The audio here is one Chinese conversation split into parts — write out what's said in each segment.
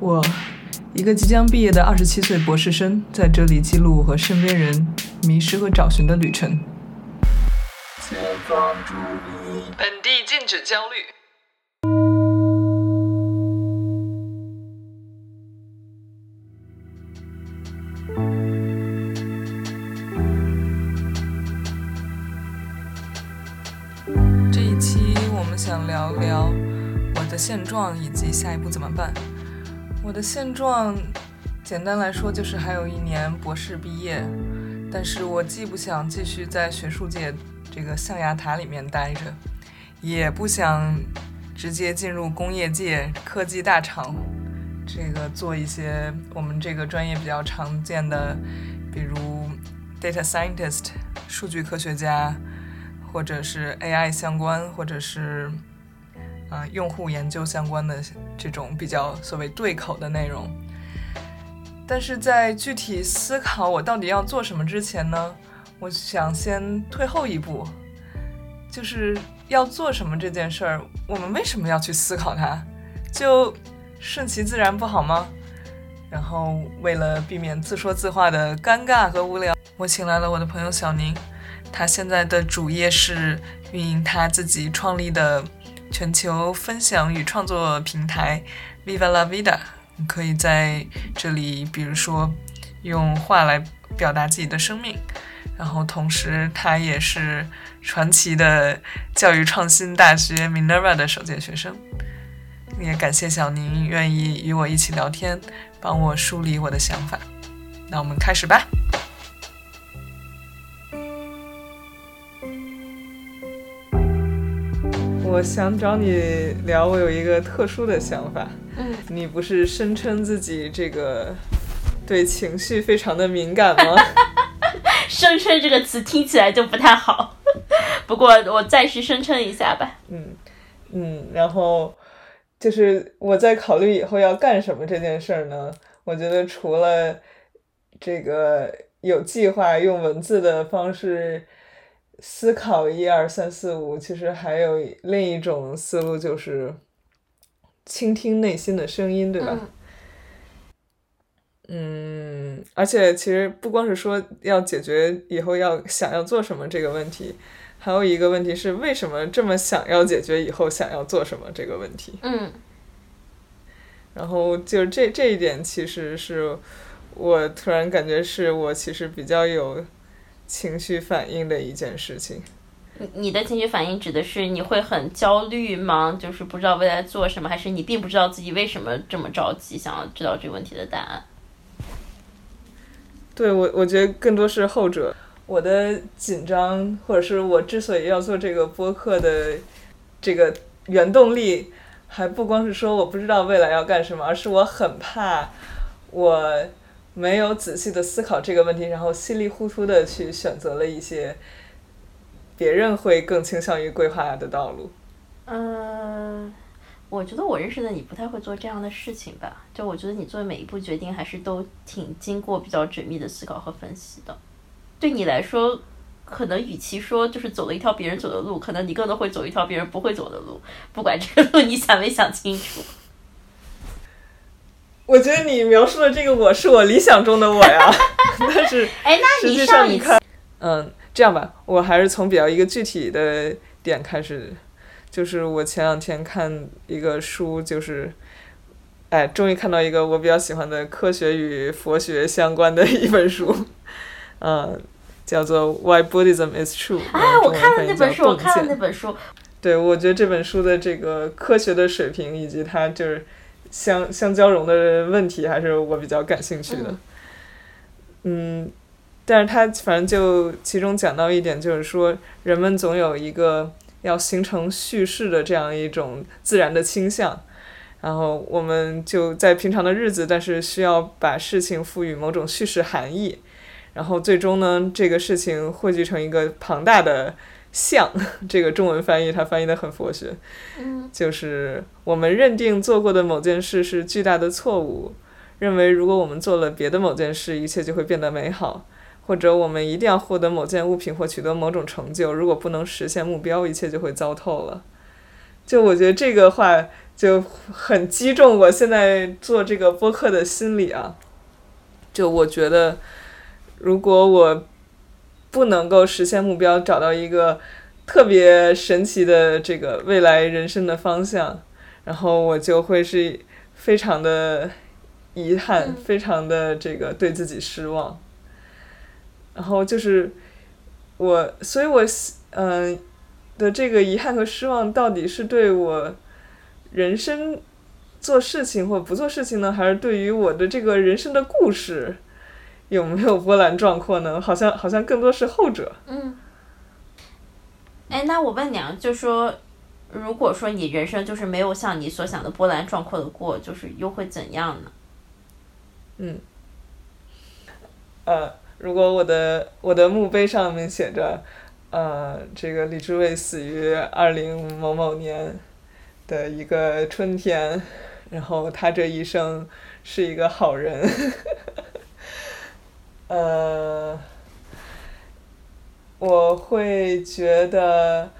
我，一个即将毕业的二十七岁博士生，在这里记录我和身边人迷失和找寻的旅程。本地禁止焦虑。这一期我们想聊聊我的现状以及下一步怎么办。我的现状，简单来说就是还有一年博士毕业，但是我既不想继续在学术界这个象牙塔里面待着，也不想直接进入工业界、科技大厂，这个做一些我们这个专业比较常见的，比如 data scientist 数据科学家。或者是 AI 相关，或者是啊、用户研究相关的这种比较所谓对口的内容。但是在具体思考我到底要做什么之前呢，我想先退后一步，就是要做什么这件事儿，我们为什么要去思考它？就顺其自然不好吗？然后为了避免自说自话的尴尬和无聊，我请来了我的朋友小宁。他现在的主业是运营他自己创立的全球分享与创作平台 Viva La Vida。你可以在这里，比如说用画来表达自己的生命。然后同时，他也是传奇的教育创新大学 Minerva 的首届学生。也感谢小宁愿意与我一起聊天，帮我梳理我的想法。那我们开始吧。我想找你聊，我有一个特殊的想法。嗯，你不是声称自己这个对情绪非常的敏感吗？声称这个词听起来就不太好，不过我暂时声称一下吧。嗯嗯，然后就是我在考虑以后要干什么这件事儿呢？我觉得除了这个有计划用文字的方式。思考一二三四五，其实还有另一种思路，就是倾听内心的声音，对吧？嗯,嗯，而且其实不光是说要解决以后要想要做什么这个问题，还有一个问题是为什么这么想要解决以后想要做什么这个问题。嗯，然后就这这一点，其实是我突然感觉是我其实比较有。情绪反应的一件事情，你的情绪反应指的是你会很焦虑吗？就是不知道未来做什么，还是你并不知道自己为什么这么着急，想要知道这个问题的答案？对我，我觉得更多是后者。我的紧张，或者是我之所以要做这个播客的这个原动力，还不光是说我不知道未来要干什么，而是我很怕我。没有仔细的思考这个问题，然后稀里糊涂的去选择了一些别人会更倾向于规划的道路。嗯、我觉得我认识的你不太会做这样的事情吧？就我觉得你做的每一步决定还是都挺经过比较缜密的思考和分析的。对你来说，可能与其说就是走了一条别人走的路，可能你更多会走一条别人不会走的路。不管这个路你想没想清楚。我觉得你描述的这个我是我理想中的我呀，但是哎，那实际上你看，嗯，这样吧，我还是从比较一个具体的点开始，就是我前两天看一个书，就是，哎，终于看到一个我比较喜欢的科学与佛学相关的一本书，嗯，叫做《Why Buddhism Is True》。哎，我看了那本书，我看了那本书。对，我觉得这本书的这个科学的水平以及它就是。相相交融的问题还是我比较感兴趣的，嗯，嗯，但是他反正就其中讲到一点，就是说人们总有一个要形成叙事的这样一种自然的倾向，然后我们就在平常的日子，但是需要把事情赋予某种叙事含义，然后最终呢，这个事情汇聚成一个庞大的。像这个中文翻译，它翻译的很佛学，嗯，就是我们认定做过的某件事是巨大的错误，认为如果我们做了别的某件事，一切就会变得美好，或者我们一定要获得某件物品或取得某种成就，如果不能实现目标，一切就会糟透了。就我觉得这个话就很击中我现在做这个播客的心理啊。就我觉得，如果我不能够实现目标，找到一个特别神奇的这个未来人生的方向，然后我就会是非常的遗憾，非常的这个对自己失望。然后就是我，所以我嗯的这个遗憾和失望，到底是对我人生做事情或不做事情呢，还是对于我的这个人生的故事有没有波澜壮阔呢？好像好像更多是后者。嗯。哎，那我问你啊，就说，如果说你人生就是没有像你所想的波澜壮阔的过，就是又会怎样呢？嗯。呃。如果我的我的墓碑上面写着，呃，这个李志伟死于二零某某年的一个春天，然后他这一生是一个好人，呃，我会觉得，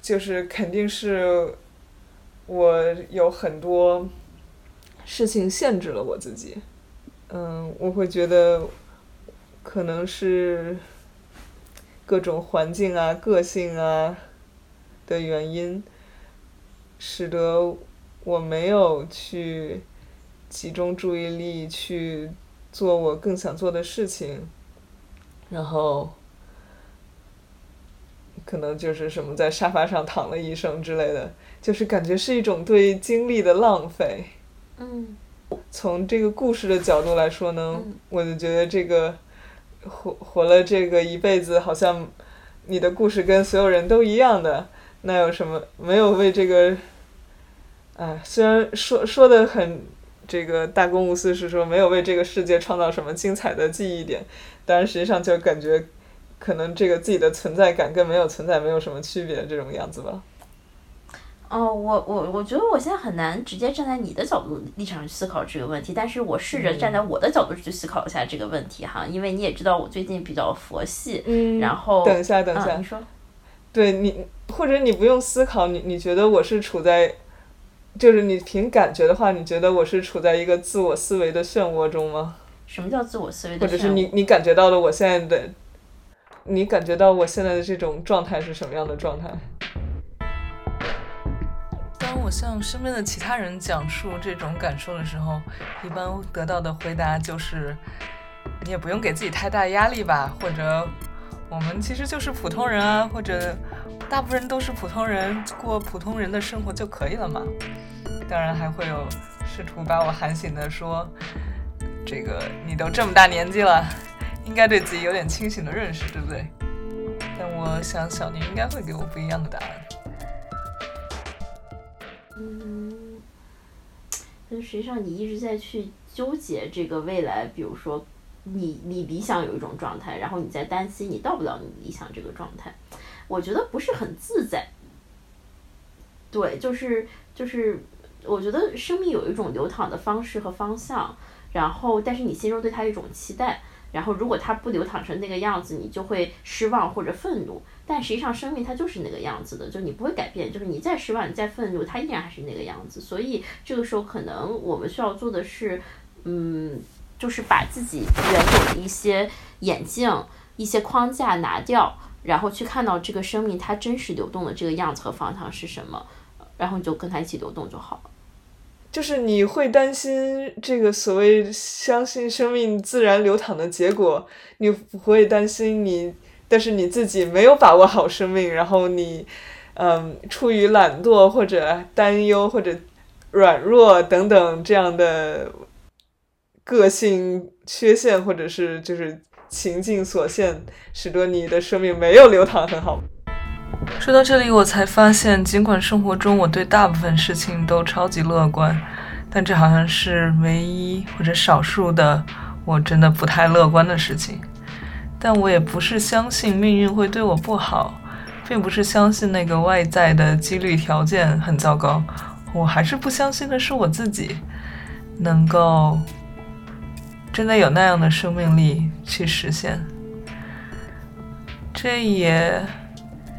就是肯定是我有很多事情限制了我自己，嗯，我会觉得。可能是各种环境啊、个性啊的原因，使得我没有去集中注意力去做我更想做的事情，然后可能就是什么在沙发上躺了一生之类的，就是感觉是一种对精力的浪费。嗯，从这个故事的角度来说呢，我就觉得这个。活活了这个一辈子，好像你的故事跟所有人都一样的，那有什么没有为这个？哎，虽然说说的很这个大公无私，是说没有为这个世界创造什么精彩的记忆点，但是实际上就感觉可能这个自己的存在感跟没有存在没有什么区别，这种样子吧。哦，我我我觉得我现在很难直接站在你的角度立场去思考这个问题，但是我试着站在我的角度去思考一下这个问题哈，因为你也知道我最近比较佛系，嗯，然后等一下等一下，你说，对你或者你不用思考，你你觉得我是处在，就是你凭感觉的话，你觉得我是处在一个自我思维的漩涡中吗？什么叫自我思维？或者是你你感觉到了我现在的，你感觉到我现在的这种状态是什么样的状态？当我向身边的其他人讲述这种感受的时候，一般得到的回答就是：“你也不用给自己太大压力吧，或者我们其实就是普通人啊，或者大部分人都是普通人，过普通人的生活就可以了嘛。”当然还会有试图把我喊醒的说：“这个你都这么大年纪了，应该对自己有点清醒的认识，对不对？”但我想小宁应该会给我不一样的答案。嗯，但实际上你一直在去纠结这个未来，比如说你你理想有一种状态，然后你在担心你到不了你理想这个状态，我觉得不是很自在。对，就是就是，我觉得生命有一种流淌的方式和方向，然后但是你心中对它一种期待。然后，如果它不流淌成那个样子，你就会失望或者愤怒。但实际上，生命它就是那个样子的，就你不会改变。就是你再失望，你再愤怒，它依然还是那个样子。所以这个时候，可能我们需要做的是，嗯，就是把自己原有的一些眼镜、一些框架拿掉，然后去看到这个生命它真实流动的这个样子和方向是什么，然后你就跟它一起流动就好了。就是你会担心这个所谓相信生命自然流淌的结果，你不会担心你，但是你自己没有把握好生命，然后你，嗯，出于懒惰或者担忧或者软弱等等这样的个性缺陷，或者是就是情境所限，使得你的生命没有流淌很好。说到这里，我才发现，尽管生活中我对大部分事情都超级乐观，但这好像是唯一或者少数的我真的不太乐观的事情。但我也不是相信命运会对我不好，并不是相信那个外在的几率条件很糟糕。我还是不相信的是我自己能够真的有那样的生命力去实现。这也。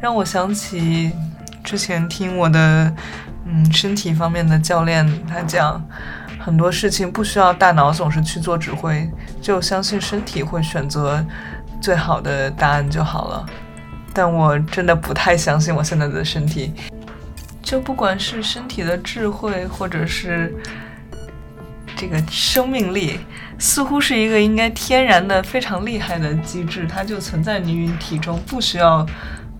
让我想起之前听我的嗯，身体方面的教练他讲，很多事情不需要大脑总是去做指挥，就相信身体会选择最好的答案就好了。但我真的不太相信我现在的身体，就不管是身体的智慧，或者是这个生命力，似乎是一个应该天然的非常厉害的机制，它就存在于你体中，不需要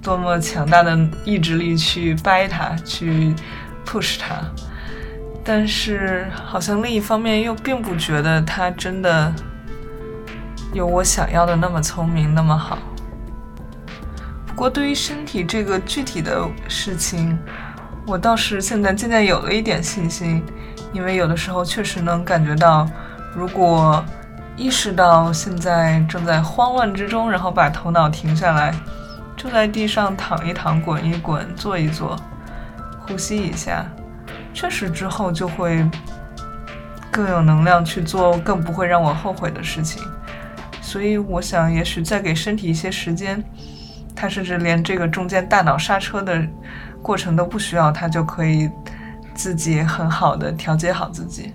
多么强大的意志力去掰它，去 push 它。但是好像另一方面又并不觉得它真的有我想要的那么聪明，那么好。不过，对于身体这个具体的事情，我倒是现在渐渐有了一点信心，因为有的时候确实能感觉到，如果意识到现在正在慌乱之中，然后把头脑停下来，就在地上躺一躺、滚一滚、坐一坐、呼吸一下，确实之后就会更有能量去做更不会让我后悔的事情。所以，我想也许再给身体一些时间。它甚至连这个中间大脑刹车的过程都不需要，它就可以自己很好的调节好自己。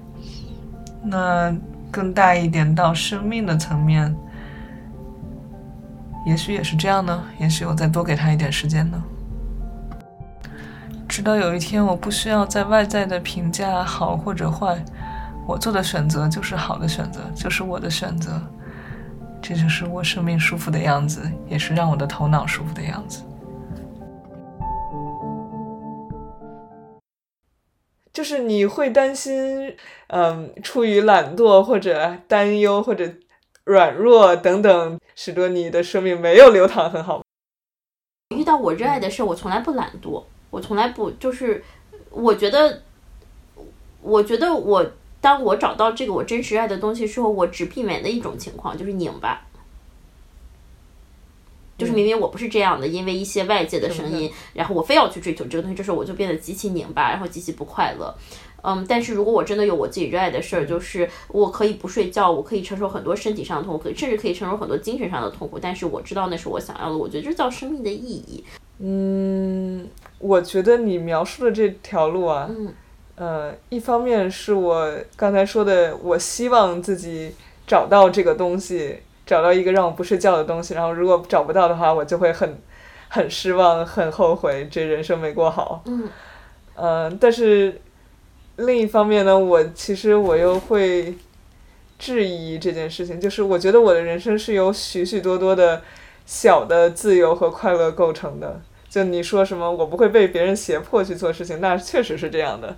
那更大一点到生命的层面，也许也是这样呢。也许我再多给他一点时间呢，直到有一天我不需要在外在的评价好或者坏，我做的选择就是好的选择，就是我的选择。这就是我生命舒服的样子，也是让我的头脑舒服的样子。就是你会担心，嗯，出于懒惰或者担忧或者软弱等等，使得你的生命没有流淌很好。遇到我热爱的事，我从来不懒惰，我从来不就是，我觉得，我觉得我。当我找到这个我真实爱的东西时候，我只避免的一种情况就是拧巴，就是明明我不是这样的，因为一些外界的声音，然后我非要去追求这个东西，这时候我就变得极其拧巴，然后极其不快乐。嗯，但是如果我真的有我自己热爱的事儿，就是我可以不睡觉，我可以承受很多身体上的痛苦，甚至可以承受很多精神上的痛苦，但是我知道那是我想要的，我觉得这叫生命的意义。嗯，我觉得你描述的这条路啊。呃，一方面是我刚才说的，我希望自己找到这个东西，找到一个让我不睡觉的东西。然后如果找不到的话，我就会很很失望，很后悔，这人生没过好。嗯。呃，但是另一方面呢，我其实我又会质疑这件事情，就是我觉得我的人生是由许许多多的小的自由和快乐构成的。就你说什么，我不会被别人胁迫去做事情，那确实是这样的。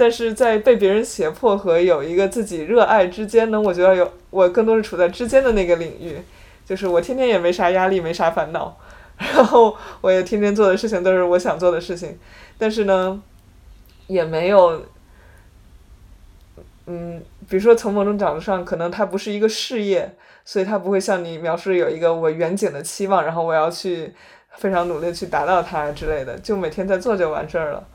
但是在被别人胁迫和有一个自己热爱之间呢，我觉得有我更多是处在之间的那个领域，就是我天天也没啥压力，没啥烦恼，然后我也天天做的事情都是我想做的事情，但是呢，也没有，嗯，比如说从某种角度上，可能它不是一个事业，所以它不会像你描述有一个我远景的期望，然后我要去。非常努力去达到它之类的，就每天在做就完事儿了，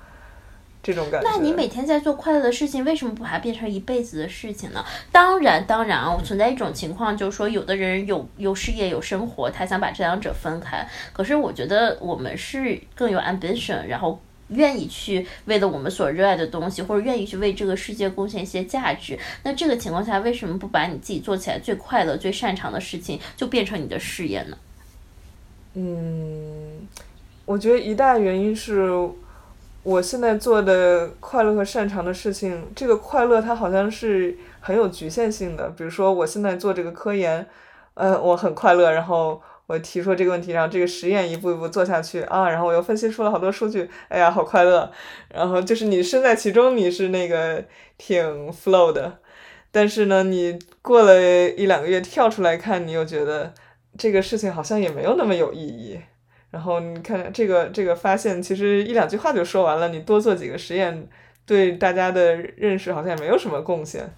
这种感觉。那你每天在做快乐的事情，为什么不把它变成一辈子的事情呢？当然，当然啊，存在一种情况，就是说有的人有有事业有生活，他想把这两者分开。可是我觉得我们是更有 ambition，然后愿意去为了我们所热爱的东西，或者愿意去为这个世界贡献一些价值。那这个情况下，为什么不把你自己做起来最快乐、最擅长的事情，就变成你的事业呢？嗯，我觉得一大原因是，我现在做的快乐和擅长的事情，这个快乐它好像是很有局限性的。比如说，我现在做这个科研，呃，我很快乐。然后我提出这个问题，然后这个实验一步一步做下去啊，然后我又分析出了好多数据，哎呀，好快乐。然后就是你身在其中，你是那个挺 flow 的。但是呢，你过了一两个月跳出来看，你又觉得。这个事情好像也没有那么有意义，然后你看这个这个发现，其实一两句话就说完了。你多做几个实验，对大家的认识好像也没有什么贡献。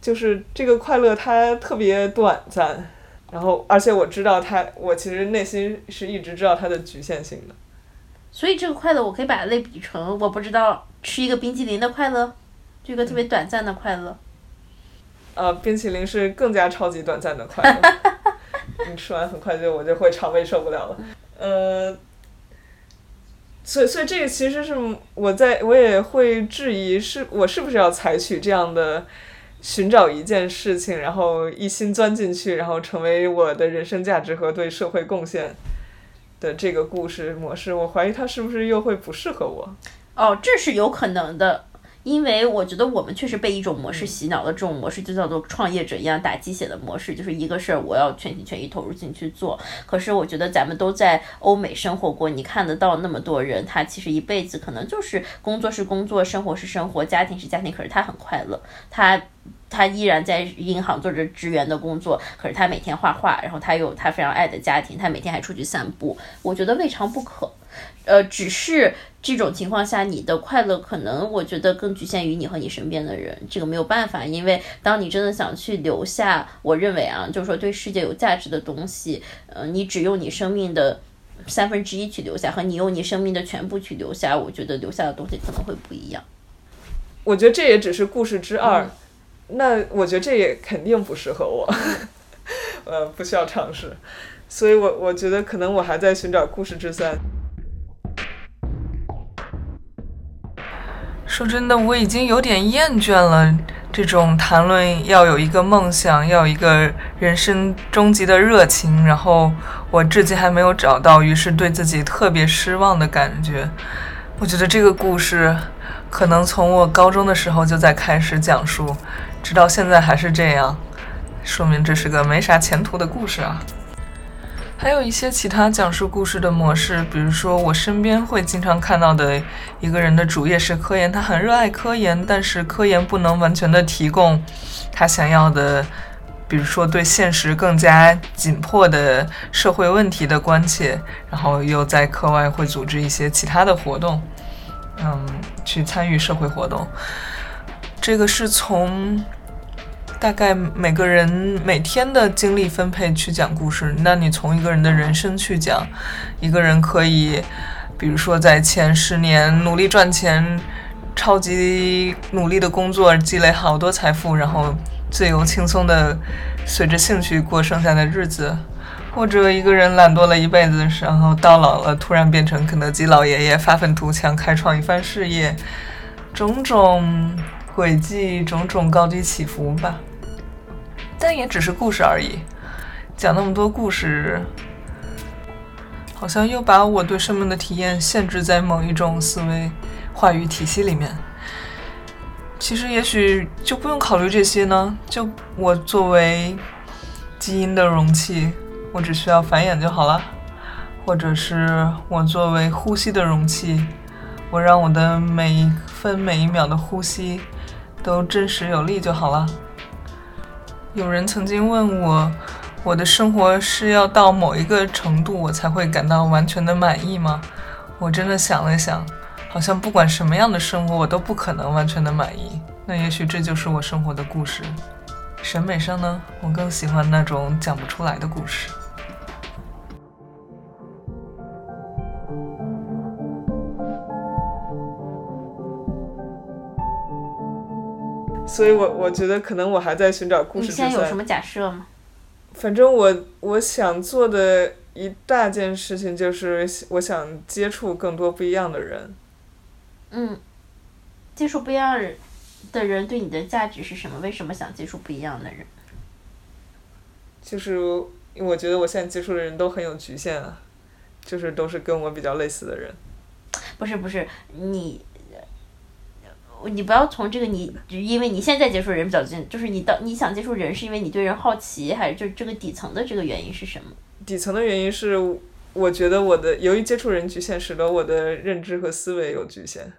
就是这个快乐它特别短暂，然后而且我知道它，我其实内心是一直知道它的局限性的。所以这个快乐，我可以把它类比成，我不知道吃一个冰淇淋的快乐，这个特别短暂的快乐。呃，冰淇淋是更加超级短暂的快乐。你吃完很快就我就会肠胃受不了了，呃，所以，所以这个其实是我在我也会质疑，是我是不是要采取这样的寻找一件事情，然后一心钻进去，然后成为我的人生价值和对社会贡献的这个故事模式。我怀疑它是不是又会不适合我。哦，这是有可能的。因为我觉得我们确实被一种模式洗脑了，这种模式就叫做创业者一样打鸡血的模式，就是一个事儿我要全心全意投入进去做。可是我觉得咱们都在欧美生活过，你看得到那么多人，他其实一辈子可能就是工作是工作，生活是生活，家庭是家庭，可是他很快乐，他他依然在银行做着职员的工作，可是他每天画画，然后他有他非常爱的家庭，他每天还出去散步，我觉得未尝不可。呃，只是这种情况下，你的快乐可能我觉得更局限于你和你身边的人，这个没有办法，因为当你真的想去留下，我认为啊，就是说对世界有价值的东西，呃，你只用你生命的三分之一去留下，和你用你生命的全部去留下，我觉得留下的东西可能会不一样。我觉得这也只是故事之二，那我觉得这也肯定不适合我，呃，不需要尝试，所以我我觉得可能我还在寻找故事之三。说真的，我已经有点厌倦了这种谈论要有一个梦想，要有一个人生终极的热情，然后我至今还没有找到，于是对自己特别失望的感觉。我觉得这个故事可能从我高中的时候就在开始讲述，直到现在还是这样，说明这是个没啥前途的故事啊。还有一些其他讲述故事的模式，比如说我身边会经常看到的一个人的主业是科研，他很热爱科研，但是科研不能完全的提供他想要的，比如说对现实更加紧迫的社会问题的关切，然后又在课外会组织一些其他的活动，嗯，去参与社会活动。这个是从。大概每个人每天的精力分配去讲故事，那你从一个人的人生去讲，一个人可以，比如说在前十年努力赚钱，超级努力的工作，积累好多财富，然后自由轻松的随着兴趣过剩下的日子，或者一个人懒惰了一辈子，然后到老了突然变成肯德基老爷爷，发愤图强，开创一番事业，种种轨迹，种种高低起伏吧。但也只是故事而已，讲那么多故事，好像又把我对生命的体验限制在某一种思维话语体系里面。其实也许就不用考虑这些呢，就我作为基因的容器，我只需要繁衍就好了；或者是我作为呼吸的容器，我让我的每一分每一秒的呼吸都真实有力就好了。有人曾经问我，我的生活是要到某一个程度，我才会感到完全的满意吗？我真的想了想，好像不管什么样的生活，我都不可能完全的满意。那也许这就是我生活的故事。审美上呢，我更喜欢那种讲不出来的故事。所以，我我觉得可能我还在寻找故事。你现在有什么假设吗？反正我我想做的一大件事情就是，我想接触更多不一样的人。嗯，接触不一样的人对你的价值是什么？为什么想接触不一样的人？就是我觉得我现在接触的人都很有局限啊，就是都是跟我比较类似的人。不是不是你。你不要从这个你，因为你现在接触人比较近，就是你到你想接触人，是因为你对人好奇，还是就这个底层的这个原因是什么？底层的原因是，我觉得我的由于接触人局限，使得我的认知和思维有局限。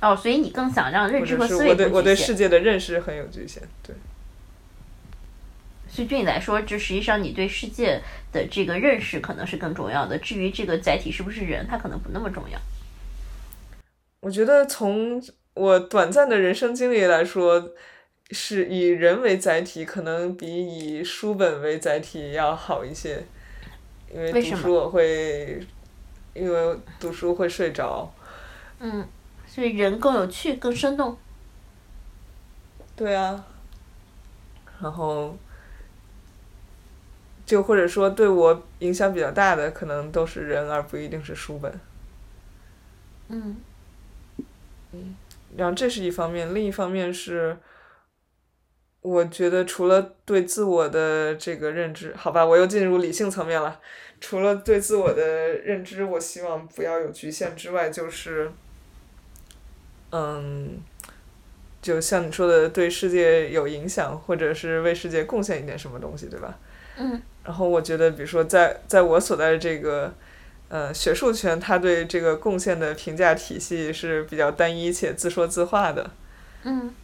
哦，所以你更想让认知和思维我对我对世界的认识很有局限，对。所以对你来说，这实际上你对世界的这个认识可能是更重要的。至于这个载体是不是人，它可能不那么重要。我觉得从。我短暂的人生经历来说，是以人为载体，可能比以书本为载体要好一些。因为读书我会，因为读书会睡着。嗯，所以人更有趣，更生动。对啊。然后，就或者说对我影响比较大的，可能都是人，而不一定是书本。嗯嗯，然后这是一方面，另一方面是，我觉得除了对自我的这个认知，好吧，我又进入理性层面了。除了对自我的认知，我希望不要有局限之外，就是，嗯，就像你说的，对世界有影响，或者是为世界贡献一点什么东西，对吧？嗯然后我觉得，比如说在在我所在的这个呃学术圈，他对这个贡献的评价体系是比较单一且自说自话的。嗯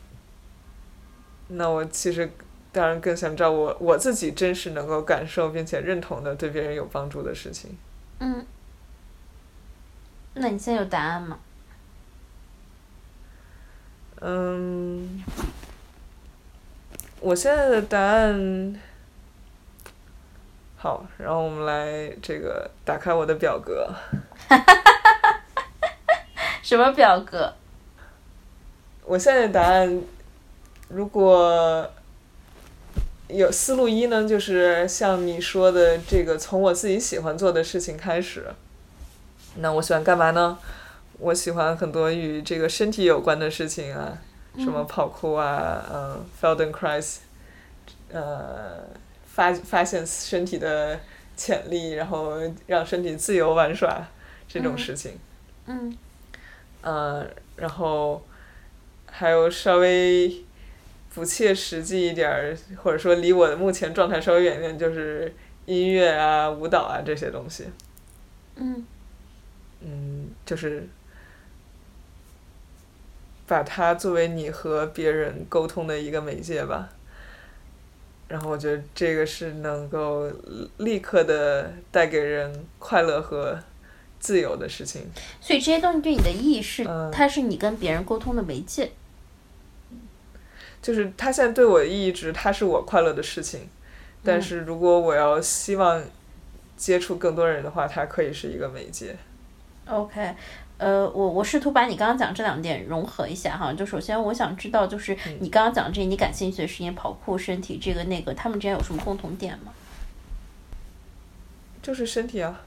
那我其实当然更想知道我我自己真实能够感受并且认同的对别人有帮助的事情。嗯。那你现在有答案吗？嗯，我现在的答案。好，然后我们来这个打开我的表格。什么表格？我现在的答案，如果有思路一呢，就是像你说的这个，从我自己喜欢做的事情开始。那我喜欢干嘛呢？我喜欢很多与这个身体有关的事情啊，什么跑酷啊，嗯、f e l d e n k r a i s 呃，发发现身体的潜力，然后让身体自由玩耍这种事情。嗯呃，然后还有稍微不切实际一点儿，或者说离我的目前状态稍微远一点，就是音乐啊、舞蹈啊这些东西。嗯嗯，就是把它作为你和别人沟通的一个媒介吧。然后我觉得这个是能够立刻的带给人快乐和自由的事情。所以这些东西对你的意义是，嗯它是你跟别人沟通的媒介。就是它现在对我的意义只是它是我快乐的事情，但是如果我要希望接触更多人的话，它可以是一个媒介。OK，呃，我我试图把你刚刚讲这两点融合一下哈。就首先我想知道，就是你刚刚讲这些你感兴趣的事情，跑酷、身体这个那个，他们之间有什么共同点吗？就是身体啊，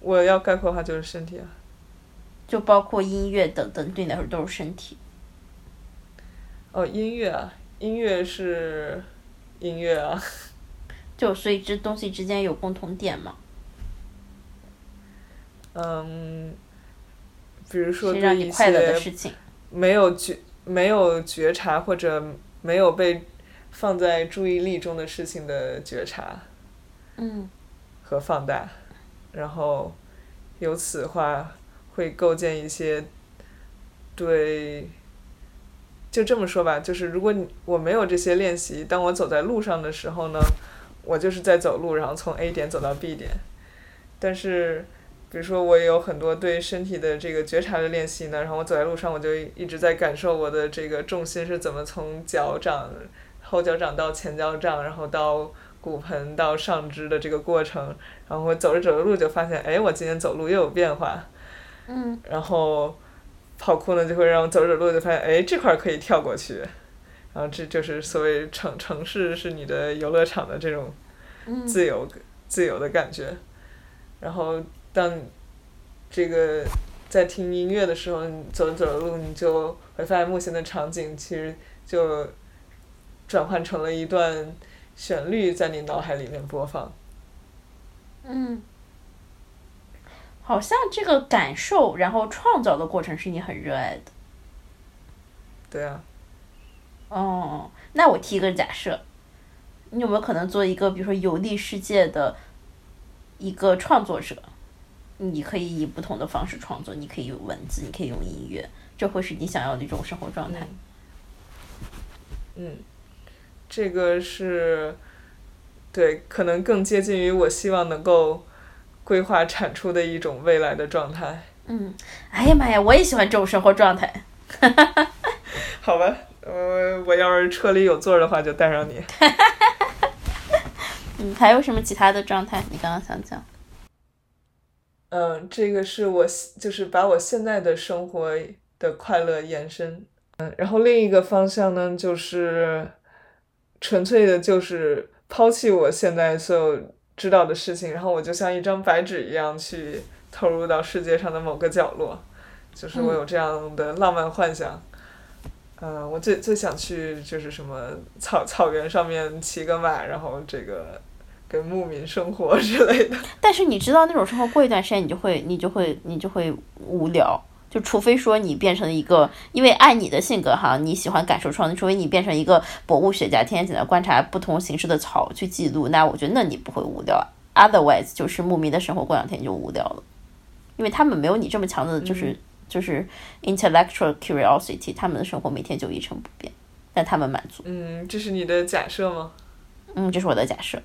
我要概括的话就是身体啊。就包括音乐等等，对你来说都是身体。哦，音乐啊，音乐是音乐啊。就所以这东西之间有共同点吗？嗯，比如说对一些。没有觉没有觉察或者没有被放在注意力中的事情的觉察嗯和放大，然后由此的话会构建一些对。就这么说吧，就是如果你我没有这些练习，当我走在路上的时候呢，我就是在走路，然后从 A 点走到 B 点。但是，比如说我有很多对身体的这个觉察的练习呢，然后我走在路上，我就一直在感受我的这个重心是怎么从脚掌、后脚掌到前脚掌，然后到骨盆到上肢的这个过程。然后我走着走着路就发现，哎，我今天走路又有变化。嗯然后跑酷呢，就会让我走着走路就发现，哎，这块儿可以跳过去。然后这就是所谓城城市是你的游乐场的这种嗯自由、自由的感觉。然后当这个在听音乐的时候，你走着走着路，你就会发现目前的场景其实就转换成了一段旋律在你脑海里面播放。嗯，好像这个感受，然后创造的过程是你很热爱的。对啊，哦，那我提一个假设，你有没有可能做一个，比如说游历世界的一个创作者？你可以以不同的方式创作，你可以用文字，你可以用音乐，这会是你想要的一种生活状态。嗯，这个是，对，可能更接近于我希望能够规划产出的一种未来的状态。嗯，哎呀妈呀，我也喜欢这种生活状态。好吧，呃，我要是车里有座儿的话，就带上你。嗯，还有什么其他的状态？你刚刚想讲？嗯，这个是我就是把我现在的生活的快乐延伸。嗯，然后另一个方向呢，就是纯粹的，就是抛弃我现在所有知道的事情，然后我就像一张白纸一样去投入到世界上的某个角落，就是我有这样的浪漫幻想。嗯，我最最想去就是什么草草原上面骑个马，然后这个跟牧民生活之类的。但是你知道那种生活过一段时间，你就会你就会你就会无聊。就除非说你变成一个，因为按你的性格哈，你喜欢感受创新，除非你变成一个博物学家，天天在那观察不同形式的草去记录，那我觉得那你不会无聊。Otherwise，就是牧民的生活过两天就无聊了，因为他们没有你这么强的，就是就是 intellectual curiosity，他们的生活每天就一成不变，但他们满足。嗯，这是你的假设吗？嗯，这是我的假设。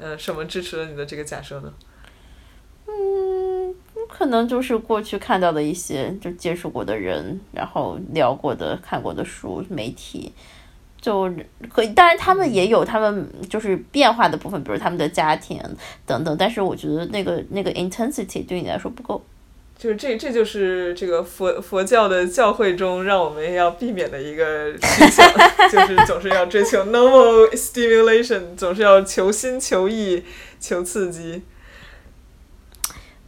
呃，什么支持了你的这个假设呢？嗯，可能就是过去看到的一些，就接触过的人，然后聊过的、看过的书、媒体，就可以。当然，他们也有他们就是变化的部分，比如他们的家庭等等。但是，我觉得那个那个 intensity 对你来说不够。就是这，这就是这个佛佛教的教会中让我们要避免的一个趋向，就是总是要追求 novel stimulation，总是要求新、求异、求刺激。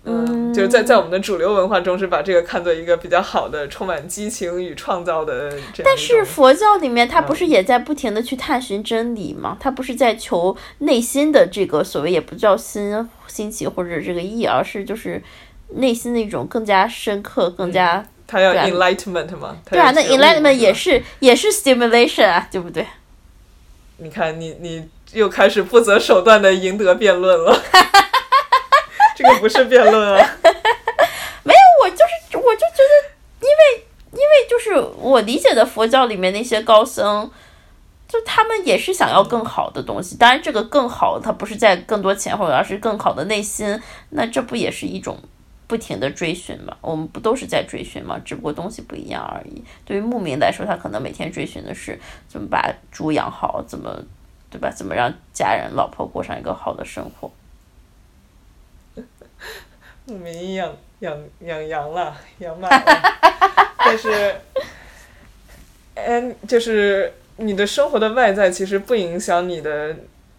嗯，就是在在我们的主流文化中，是把这个看作一个比较好的、充满激情与创造的这样。但是佛教里面，它不是也在不停的去探寻真理吗？它不是在求内心的这个所谓也不叫新新奇或者这个意，而是就是内心的一种更加深刻、更加他要 enlightenment 吗？对啊，那 enlightenment 也是也是 stimulation 啊，对不对？你看，你你又开始不择手段的赢得辩论了。这个不是辩论啊！没有，我就是，我就觉得，因为，因为就是我理解的佛教里面那些高僧，就他们也是想要更好的东西。当然，这个更好，它不是在更多钱，或者而是更好的内心。那这不也是一种不停的追寻嘛？我们不都是在追寻吗？只不过东西不一样而已。对于牧民来说，他可能每天追寻的是怎么把猪养好，怎么，对吧？怎么让家人、老婆过上一个好的生活。牧民养养养羊了，养马了，但是，嗯，就是你的生活的外在其实不影响你的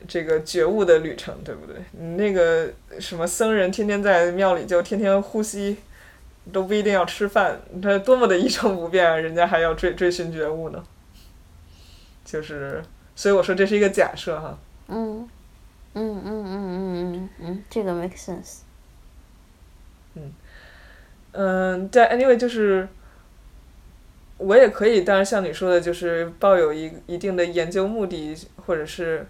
这个觉悟的旅程，对不对？你那个什么僧人天天在庙里就天天呼吸，都不一定要吃饭，他多么的一成不变啊！人家还要追追寻觉悟呢，就是，所以我说这是一个假设哈。嗯，嗯嗯嗯嗯嗯嗯，这个 make sense。嗯，嗯，在 anyway 就是，我也可以，当然像你说的，就是抱有一一定的研究目的，或者是，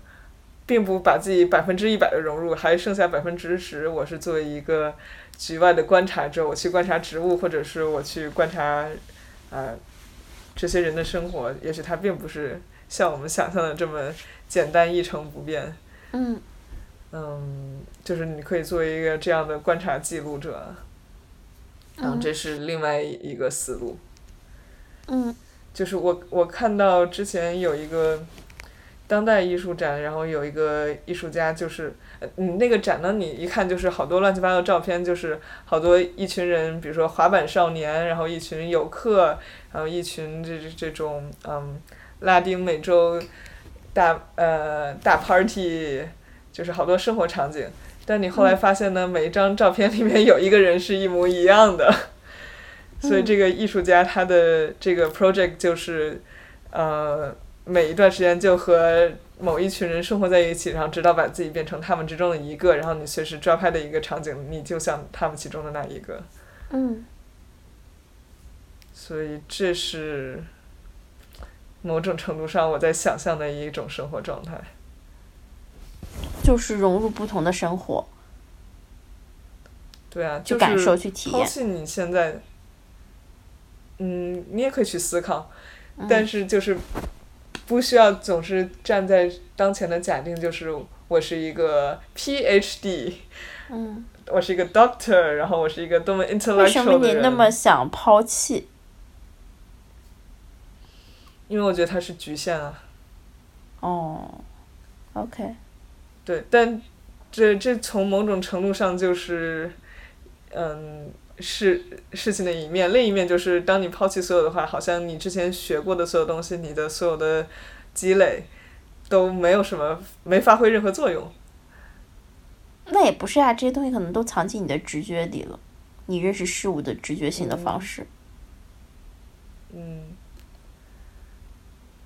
并不把自己百分之一百的融入，还剩下百分之十，我是作为一个局外的观察者，我去观察植物，或者是我去观察，啊，这些人的生活，也许他并不是像我们想象的这么简单一成不变。嗯。嗯，就是你可以作为一个这样的观察记录者，然后这是另外一个思路。嗯，就是我我看到之前有一个当代艺术展，然后有一个艺术家，就是嗯那个展呢，你一看就是好多乱七八糟照片，就是好多一群人，比如说滑板少年，然后一群游客，然后一群这这种嗯拉丁美洲大呃大 party。就是好多生活场景，但你后来发现呢，每一张照片里面有一个人是一模一样的，所以这个艺术家他的这个 project 就是，呃，每一段时间就和某一群人生活在一起，然后直到把自己变成他们之中的一个，然后你随时抓拍的一个场景，你就像他们其中的那一个。嗯。所以这是某种程度上我在想象的一种生活状态。就是融入不同的生活，对啊，就感受去体验。抛弃你现在，嗯，你也可以去思考，但是就是不需要总是站在当前的假定，就是我是一个 PhD，嗯，我是一个 Doctor，然后我是一个多么人。为什么你那么想抛弃？因为我觉得它是局限啊。哦，OK。对，但这这从某种程度上就是，嗯，是事情的一面。另一面就是，当你抛弃所有的话，好像你之前学过的所有东西，你的所有的积累都没有什么，没发挥任何作用。那也不是啊，这些东西可能都藏进你的直觉里了，你认识事物的直觉性的方式。嗯，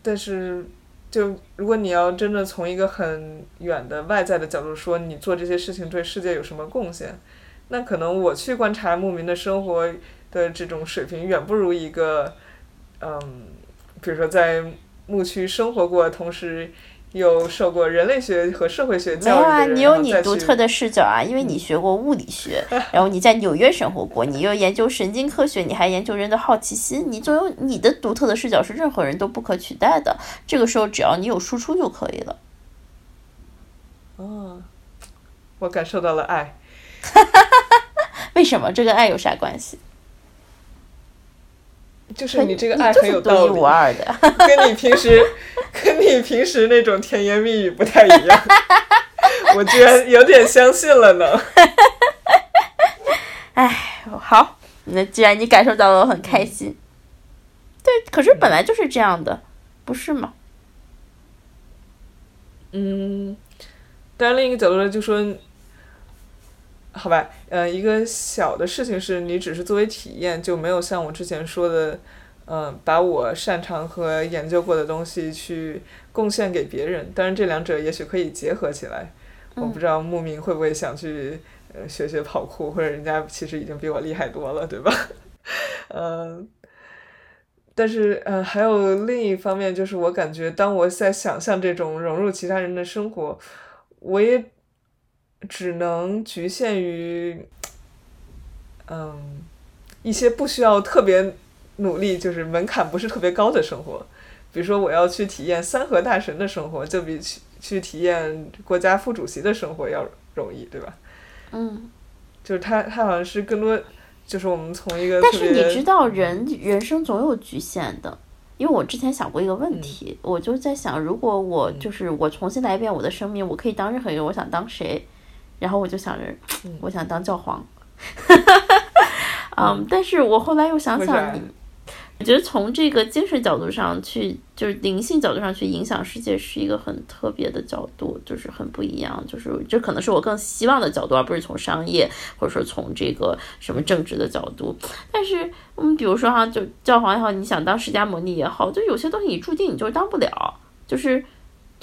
但是就如果你要真的从一个很远的外在的角度说，你做这些事情对世界有什么贡献，那可能我去观察牧民的生活的这种水平，远不如一个，嗯，比如说在牧区生活过，同时。又受过人类学和社会学教育没有啊，你有你独特的视角啊，因为你学过物理学，然后你在纽约生活过，你又研究神经科学，你还研究人的好奇心，你总有你的独特的视角，是任何人都不可取代的。这个时候，只要你有输出就可以了。哦，我感受到了爱。为什么？这跟爱有啥关系？就是你这个爱很有道理，独一无二的，跟你平时跟你平时那种甜言蜜语不太一样，我居然有点相信了呢。哎，好，那既然你感受到了，我很开心。对，可是本来就是这样的，不是吗？嗯，当然，另一个角度来就说。好吧，呃，一个小的事情是你只是作为体验，就没有像我之前说的，嗯，把我擅长和研究过的东西去贡献给别人。当然，这两者也许可以结合起来。我不知道牧民会不会想去呃学学跑酷，或者人家其实已经比我厉害多了，对吧？嗯，但是呃，还有另一方面，就是我感觉当我在想象这种融入其他人的生活，我也。只能局限于，嗯，一些不需要特别努力，就是门槛不是特别高的生活。比如说，我要去体验三和大神的生活，就比去去体验国家副主席的生活要容易，对吧？嗯，就是他，他好像是更多，就是我们从一个。但是你知道，人人生总有局限的。因为我之前想过一个问题，我就在想，如果我就是我重新来一遍我的生命，我可以当任何人，我想当谁？然后我就想着，我想当教皇，嗯，但是我后来又想想，我觉得从这个精神角度上去，就是灵性角度上去影响世界，是一个很特别的角度，就是很不一样，就是这可能是我更希望的角度，而不是从商业或者说从这个什么政治的角度。但是，嗯，比如说哈，就教皇也好，你想当释迦牟尼也好，就有些东西你注定你就当不了，就是。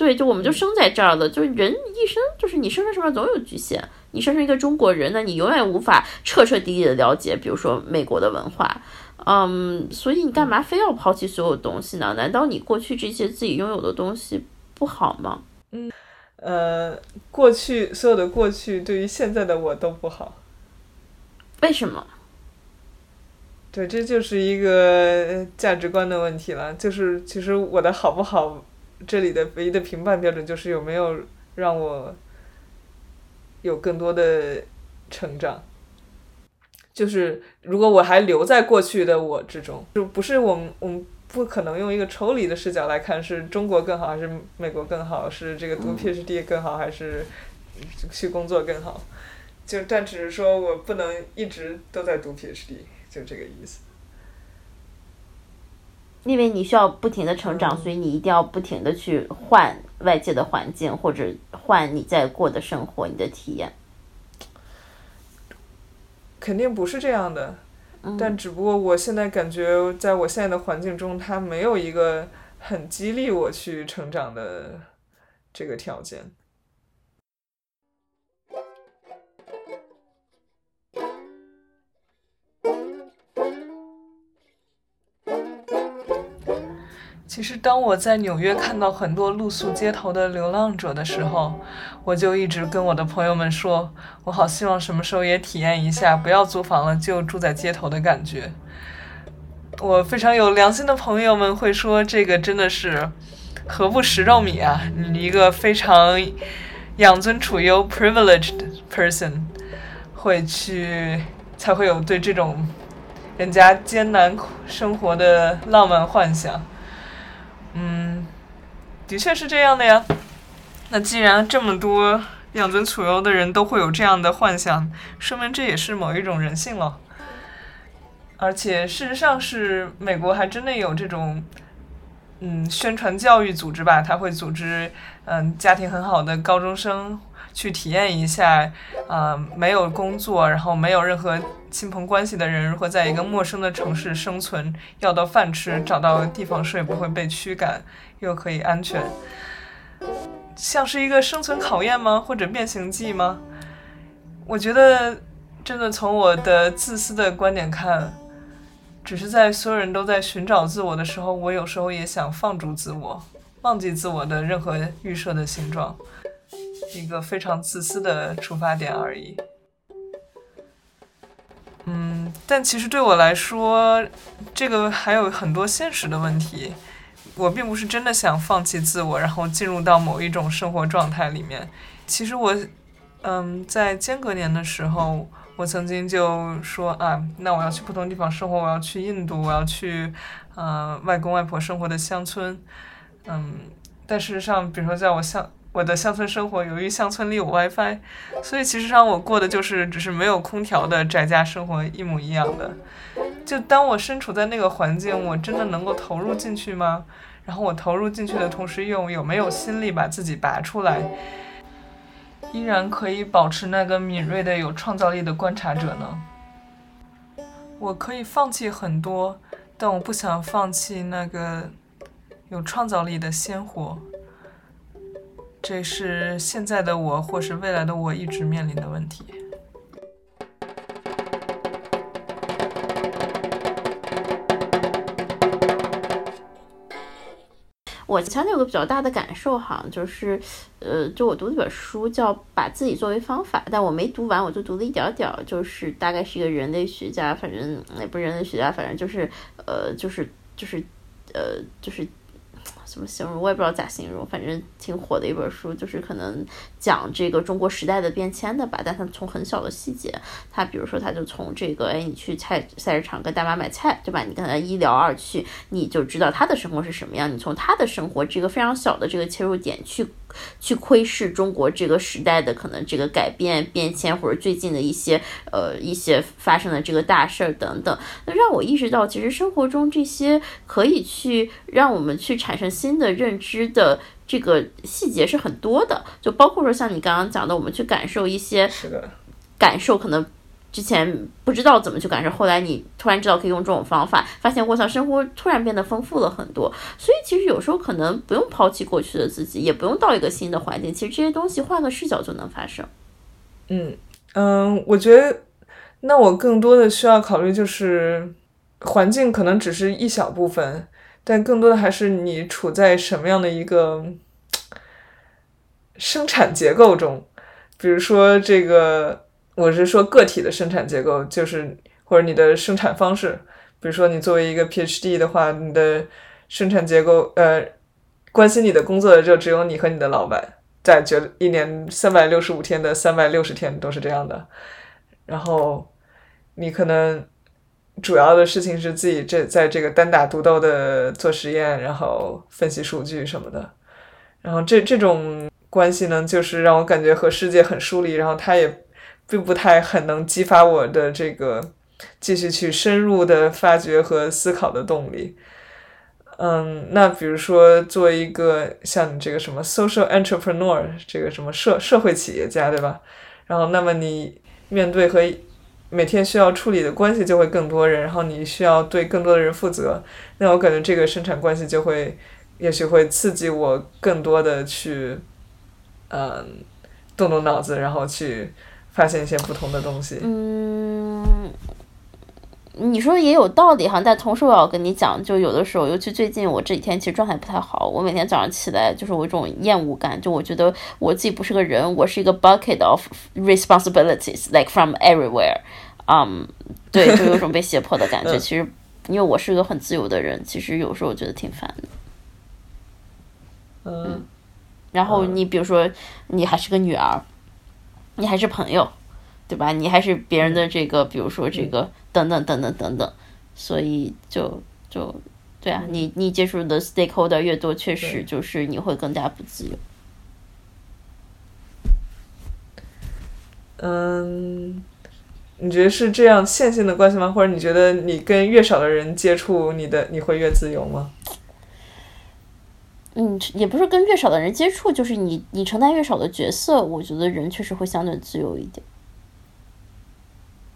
对，就我们就生在这儿了，就是人一生，就是你生生什么总有局限。你生成一个中国人，那你永远无法彻彻底底的了解，比如说美国的文化，嗯，所以你干嘛非要抛弃所有东西呢？难道你过去这些自己拥有的东西不好吗？嗯，呃，过去所有的过去对于现在的我都不好，为什么？对，这就是一个价值观的问题了。就是其实我的好不好？这里的唯一的评判标准就是有没有让我有更多的成长。就是如果我还留在过去的我之中，就不是我们我们不可能用一个抽离的视角来看，是中国更好还是美国更好？是这个读 PhD 更好还是去工作更好？就但只是说我不能一直都在读 PhD，就这个意思。因为你需要不停的成长，所以你一定要不停的去换外界的环境，或者换你在过的生活，你的体验。肯定不是这样的，但只不过我现在感觉，在我现在的环境中，它没有一个很激励我去成长的这个条件。其实，当我在纽约看到很多露宿街头的流浪者的时候，我就一直跟我的朋友们说，我好希望什么时候也体验一下不要租房了就住在街头的感觉。我非常有良心的朋友们会说，这个真的是何不食肉糜啊！你一个非常养尊处优 （privileged person） 会去才会有对这种人家艰难生活的浪漫幻想。的确是这样的呀。那既然这么多养尊处优的人都会有这样的幻想，说明这也是某一种人性了。而且事实上是美国还真的有这种，嗯，宣传教育组织吧，他会组织嗯家庭很好的高中生去体验一下，呃，没有工作，然后没有任何亲朋关系的人如何在一个陌生的城市生存，要到饭吃，找到地方睡，不会被驱赶，又可以安全，像是一个生存考验吗？或者变形计吗？我觉得，真的从我的自私的观点看。只是在所有人都在寻找自我的时候，我有时候也想放逐自我，忘记自我的任何预设的形状，一个非常自私的出发点而已。嗯，但其实对我来说，这个还有很多现实的问题。我并不是真的想放弃自我，然后进入到某一种生活状态里面。其实我，嗯，在间隔年的时候。我曾经就说啊，那我要去不同地方生活，我要去印度，我要去，呃，外公外婆生活的乡村，嗯，但事实上，比如说在我乡我的乡村生活，由于乡村里有 WiFi，所以其实上我过的就是只是没有空调的宅家生活一模一样的。就当我身处在那个环境，我真的能够投入进去吗？然后我投入进去的同时，又有没有心力把自己拔出来？依然可以保持那个敏锐的、有创造力的观察者呢？我可以放弃很多，但我不想放弃那个有创造力的鲜活。这是现在的我，或是未来的我一直面临的问题。我前天有个比较大的感受哈，就是，呃，就我读了一本书叫《把自己作为方法》，但我没读完，我就读了一点点儿，就是大概是一个人类学家，反正也不是人类学家，反正就是，呃，就是，就是，呃，就是。怎么形容我也不知道咋形容，反正挺火的一本书，就是可能讲这个中国时代的变迁的吧。但他从很小的细节，他比如说他就从这个，哎，你去菜菜市场跟大妈买菜，对吧？你跟他一聊二去，你就知道他的生活是什么样。你从他的生活这个非常小的这个切入点去。去窥视中国这个时代的可能这个改变变迁，或者最近的一些呃一些发生的这个大事儿等等，那让我意识到，其实生活中这些可以去让我们去产生新的认知的这个细节是很多的，就包括说像你刚刚讲的，我们去感受一些感受可能。之前不知道怎么去感受，后来你突然知道可以用这种方法，发现我操，生活突然变得丰富了很多。所以其实有时候可能不用抛弃过去的自己，也不用到一个新的环境，其实这些东西换个视角就能发生。嗯嗯，我觉得那我更多的需要考虑就是环境可能只是一小部分，但更多的还是你处在什么样的一个生产结构中，比如说这个。我是说个体的生产结构，就是或者你的生产方式。比如说，你作为一个 PhD 的话，你的生产结构，呃，关心你的工作的就只有你和你的老板，在觉一年三百六十五天的三百六十天都是这样的。然后你可能主要的事情是自己这在这个单打独斗的做实验，然后分析数据什么的。然后这这种关系呢，就是让我感觉和世界很疏离，然后他也。并不太很能激发我的这个继续去深入的发掘和思考的动力。嗯，那比如说作为一个像你这个什么 social entrepreneur，这个什么社社会企业家，对吧？然后，那么你面对和每天需要处理的关系就会更多人，然后你需要对更多的人负责。那我感觉这个生产关系就会，也许会刺激我更多的去，嗯，动动脑子，然后去。发现一些不同的东西。嗯，你说也有道理哈，但同时我要跟你讲，就有的时候，尤其最近我这几天其实状态不太好，我每天早上起来就是我一种厌恶感，就我觉得我自己不是个人，我是一个 bucket of responsibilities，like from everywhere。嗯，对，就有种被胁迫的感觉。其实，因为我是个很自由的人，其实有时候我觉得挺烦的。嗯。然后你比如说，你还是个女儿。你还是朋友，对吧？你还是别人的这个，比如说这个等等等等等等，所以就就对啊，你你接触的 stakeholder 越多，确实就是你会更加不自由。嗯，你觉得是这样线性的关系吗？或者你觉得你跟越少的人接触，你的你会越自由吗？嗯，也不是跟越少的人接触，就是你你承担越少的角色，我觉得人确实会相对自由一点。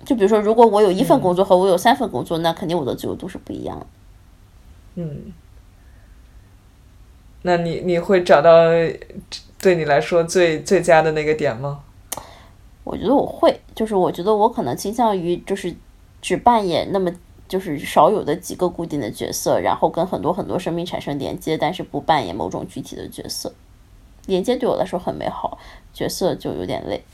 就比如说，如果我有一份工作和我有三份工作，那肯定我的自由度是不一样的。嗯，那你你会找到对你来说最最佳的那个点吗？我觉得我会，就是我觉得我可能倾向于就是只扮演那么就是少有的几个固定的角色，然后跟很多很多生命产生连接，但是不扮演某种具体的角色。连接对我来说很美好，角色就有点累。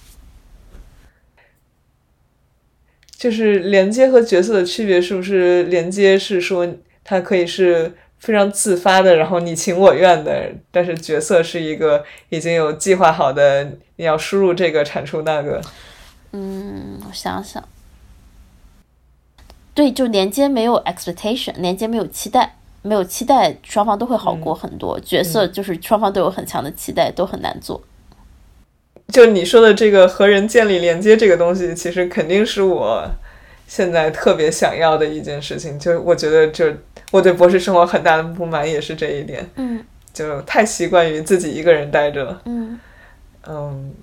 就是连接和角色的区别是不是？连接是说它可以是非常自发的，然后你情我愿的，但是角色是一个已经有计划好的，你要输入这个，产出那个。嗯，我想想，对，就连接没有 expectation，连接没有期待，没有期待，双方都会好过很多。角色就是双方都有很强的期待，都很难做。就你说的这个和人建立连接这个东西，其实肯定是我现在特别想要的一件事情。就我觉得，就我对博士生活很大的不满也是这一点。嗯，就太习惯于自己一个人待着。嗯嗯，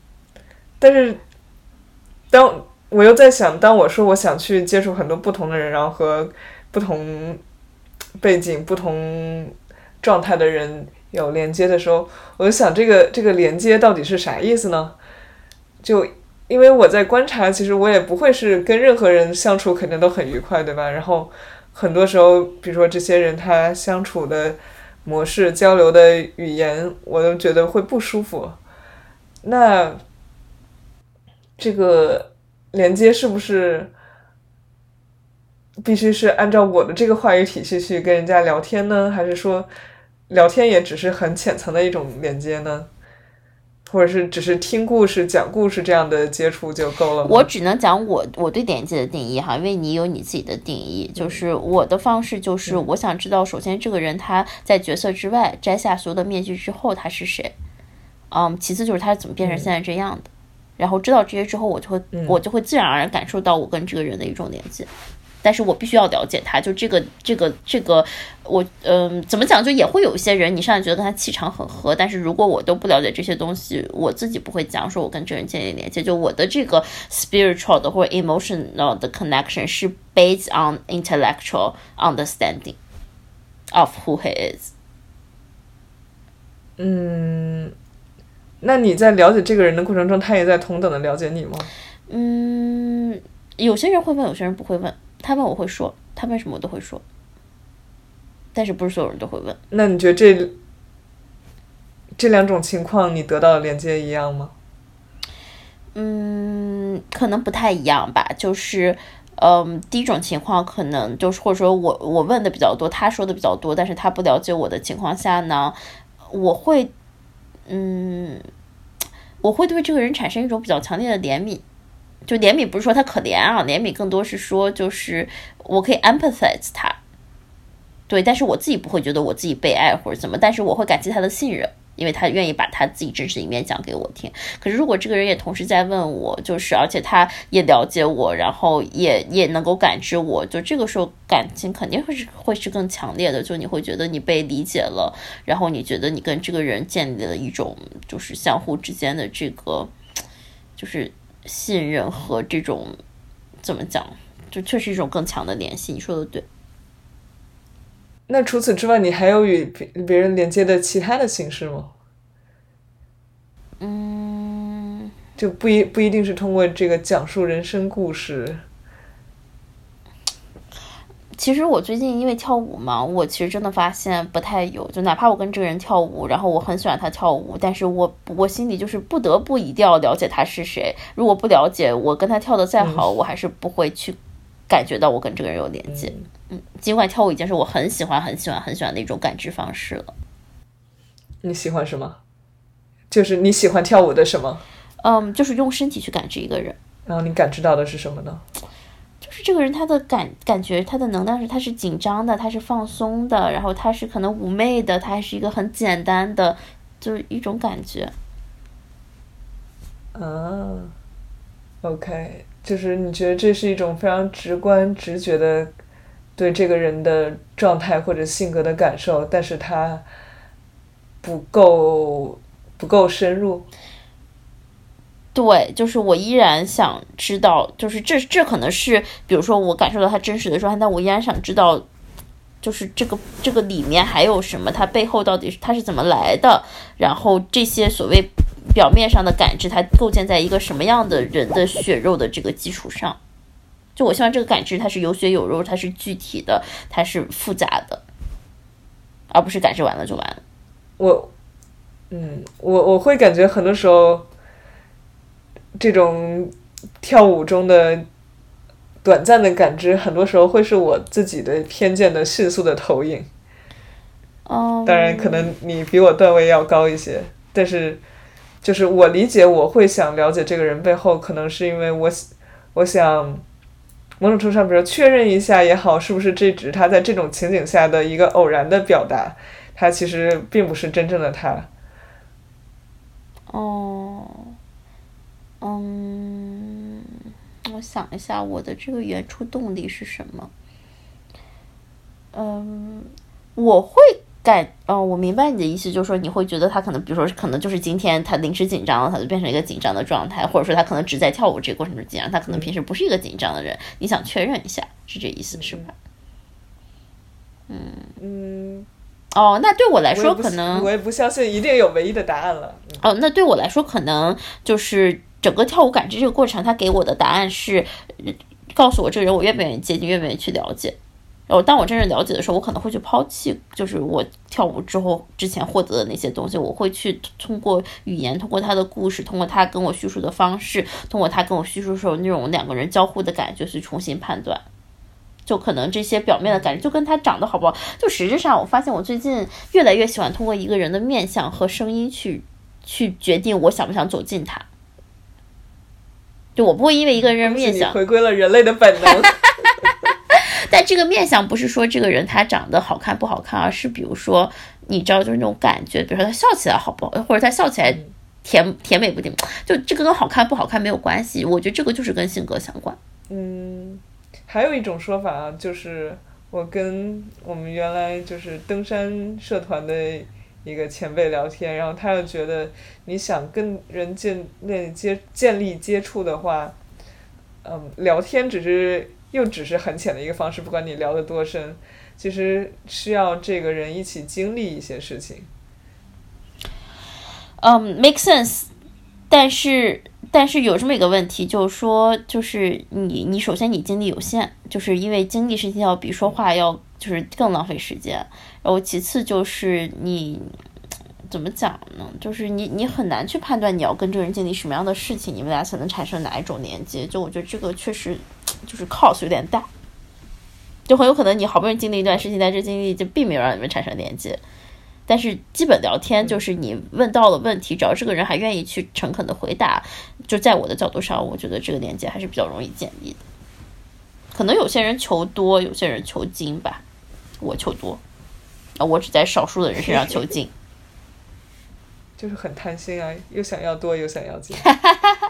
但是当我又在想，当我说我想去接触很多不同的人，然后和不同背景、不同状态的人。有连接的时候，我就想这个这个连接到底是啥意思呢？就因为我在观察，其实我也不会是跟任何人相处肯定都很愉快，对吧？然后很多时候，比如说这些人他相处的模式、交流的语言，我都觉得会不舒服。那这个连接是不是必须是按照我的这个话语体系去跟人家聊天呢？还是说？聊天也只是很浅层的一种连接呢，或者是只是听故事、讲故事这样的接触就够了。我只能讲我我对连接的定义哈，因为你有你自己的定义。就是我的方式就是，我想知道，首先这个人他在角色之外摘下所有的面具之后他是谁，嗯，其次就是他怎么变成现在这样的。然后知道这些之后，我就会我就会自然而然感受到我跟这个人的一种连接。但是我必须要了解他，就这个这个这个，我嗯，怎么讲？就也会有一些人，你上来觉得跟他气场很合，但是如果我都不了解这些东西，我自己不会讲说我跟这人建立连接。就我的这个 spiritual 的或者 emotional 的 connection 是 based on intellectual understanding of who he is。嗯，那你在了解这个人的过程中，他也在同等的了解你吗？嗯，有些人会问，有些人不会问。他问我会说，他问什么我都会说，但是不是所有人都会问。那你觉得这这两种情况，你得到的连接一样吗？嗯，可能不太一样吧。就是，嗯，第一种情况可能就是，或者说我我问的比较多，他说的比较多，但是他不了解我的情况下呢，我会，嗯，我会对这个人产生一种比较强烈的怜悯。就怜悯不是说他可怜啊，怜悯更多是说，就是我可以 empathize 他，对，但是我自己不会觉得我自己被爱或者怎么，但是我会感激他的信任，因为他愿意把他自己真实的一面讲给我听。可是如果这个人也同时在问我，就是而且他也了解我，然后也也能够感知我，就这个时候感情肯定会是会是更强烈的，就你会觉得你被理解了，然后你觉得你跟这个人建立了一种就是相互之间的这个就是。信任和这种怎么讲，就确实一种更强的联系。你说的对。那除此之外，你还有与别别人连接的其他的形式吗？嗯，就不一不一定是通过这个讲述人生故事。其实我最近因为跳舞嘛，我其实真的发现不太有，就哪怕我跟这个人跳舞，然后我很喜欢他跳舞，但是我我心里就是不得不一定要了解他是谁。如果不了解，我跟他跳的再好，我还是不会去感觉到我跟这个人有连接。嗯，尽管跳舞已经是我很喜欢、很喜欢、很喜欢的一种感知方式了。你喜欢什么？就是你喜欢跳舞的什么？嗯，就是用身体去感知一个人。然后你感知到的是什么呢？就是这个人，他的感感觉，他的能量是，他是紧张的，他是放松的，然后他是可能妩媚的，他还是一个很简单的，就是一种感觉。啊，OK，就是你觉得这是一种非常直观、直觉的对这个人的状态或者性格的感受，但是他不够不够深入。对，就是我依然想知道，就是这这可能是，比如说我感受到他真实的状态，但我依然想知道，就是这个这个里面还有什么，他背后到底是他是怎么来的，然后这些所谓表面上的感知，它构建在一个什么样的人的血肉的这个基础上。就我希望这个感知它是有血有肉，它是具体的，它是复杂的，而不是感知完了就完了。我，嗯，我我会感觉很多时候。这种跳舞中的短暂的感知，很多时候会是我自己的偏见的迅速的投影。哦，当然，可能你比我段位要高一些，但是就是我理解，我会想了解这个人背后，可能是因为我我想某种程度上，比如确认一下也好，是不是这只是他在这种情景下的一个偶然的表达，他其实并不是真正的他。哦。嗯，我想一下，我的这个原初动力是什么？嗯，我会感，哦，我明白你的意思，就是说你会觉得他可能，比如说，可能就是今天他临时紧张了，他就变成一个紧张的状态，或者说他可能只在跳舞这个过程中紧张，他可能平时不是一个紧张的人。你想确认一下，是这意思是吧？嗯嗯。哦，那对我来说，可能我也不相信一定有唯一的答案了。哦，那对我来说，可能就是。整个跳舞感知这个过程，他给我的答案是告诉我这个人我愿不愿意接近，愿不愿意去了解。然后当我真正了解的时候，我可能会去抛弃，就是我跳舞之后之前获得的那些东西。我会去通过语言，通过他的故事，通过他跟我叙述的方式，通过他跟我叙述时候那种两个人交互的感觉去重新判断。就可能这些表面的感觉，就跟他长得好不好，就实质上我发现我最近越来越喜欢通过一个人的面相和声音去去决定我想不想走近他。就我不会因为一个人面相回归了人类的本能，但这个面相不是说这个人他长得好看不好看，而是比如说你知道就是那种感觉，比如说他笑起来好不好，或者他笑起来甜甜美不甜，就这个跟好看不好看没有关系，我觉得这个就是跟性格相关。嗯，还有一种说法啊，就是我跟我们原来就是登山社团的。一个前辈聊天，然后他又觉得你想跟人建立接建立接触的话，嗯，聊天只是又只是很浅的一个方式，不管你聊得多深，其实需要这个人一起经历一些事情。嗯，make sense，但是但是有这么一个问题，就是说，就是你你首先你精力有限，就是因为精力实际要比说话要就是更浪费时间。然后其次就是你怎么讲呢？就是你你很难去判断你要跟这个人经历什么样的事情，你们俩才能产生哪一种连接。就我觉得这个确实就是 cost 有点大，就很有可能你好不容易经历一段事情，但这经历就并没有让你们产生连接。但是基本聊天就是你问到了问题，只要这个人还愿意去诚恳的回答，就在我的角度上，我觉得这个连接还是比较容易建立的。可能有些人求多，有些人求精吧，我求多。啊，我只在少数的人身上求精，就是很贪心啊，又想要多，又想要精。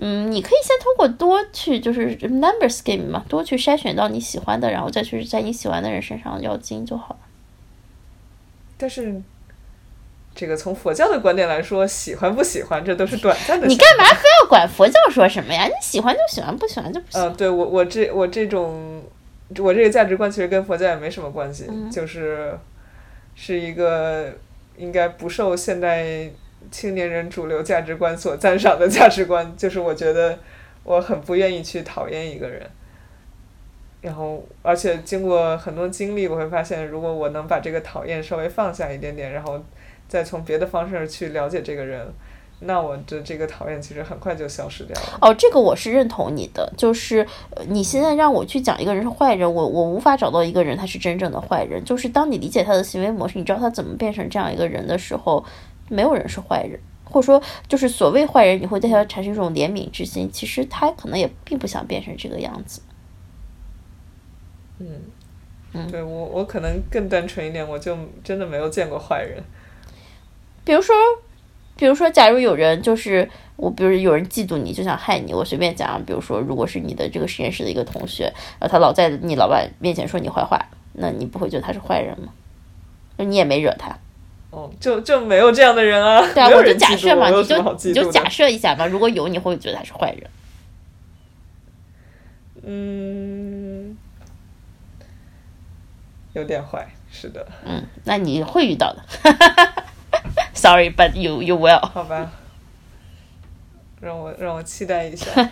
嗯，你可以先通过多去，就是 numbers game 嘛，多去筛选到你喜欢的，然后再去在你喜欢的人身上要精就好了。但是，这个从佛教的观点来说，喜欢不喜欢，这都是短暂的。你干嘛非要管佛教说什么呀？你喜欢就喜欢，不喜欢就不喜欢。嗯，对我我这我这种我这个价值观其实跟佛教也没什么关系，就是。是一个应该不受现代青年人主流价值观所赞赏的价值观，就是我觉得我很不愿意去讨厌一个人，然后而且经过很多经历，我会发现，如果我能把这个讨厌稍微放下一点点，然后再从别的方式去了解这个人。那我的这个讨厌其实很快就消失掉了。哦，这个我是认同你的，就是你现在让我去讲一个人是坏人，我我无法找到一个人他是真正的坏人。就是当你理解他的行为模式，你知道他怎么变成这样一个人的时候，没有人是坏人，或者说就是所谓坏人，你会对他产生一种怜悯之心，其实他可能也并不想变成这个样子。嗯嗯，对我我可能更单纯一点，我就真的没有见过坏人，比如说。比如说，假如有人就是我，比如有人嫉妒你，就想害你。我随便讲，比如说，如果是你的这个实验室的一个同学，然后他老在你老板面前说你坏话，那你不会觉得他是坏人吗？你也没惹他，哦，就就没有这样的人啊。对啊，我就假设嘛，你就你就假设一下吧，如果有，你会觉得他是坏人。嗯，有点坏，是的，嗯，那你会遇到的。Sorry, but you you will。好吧，让我让我期待一下。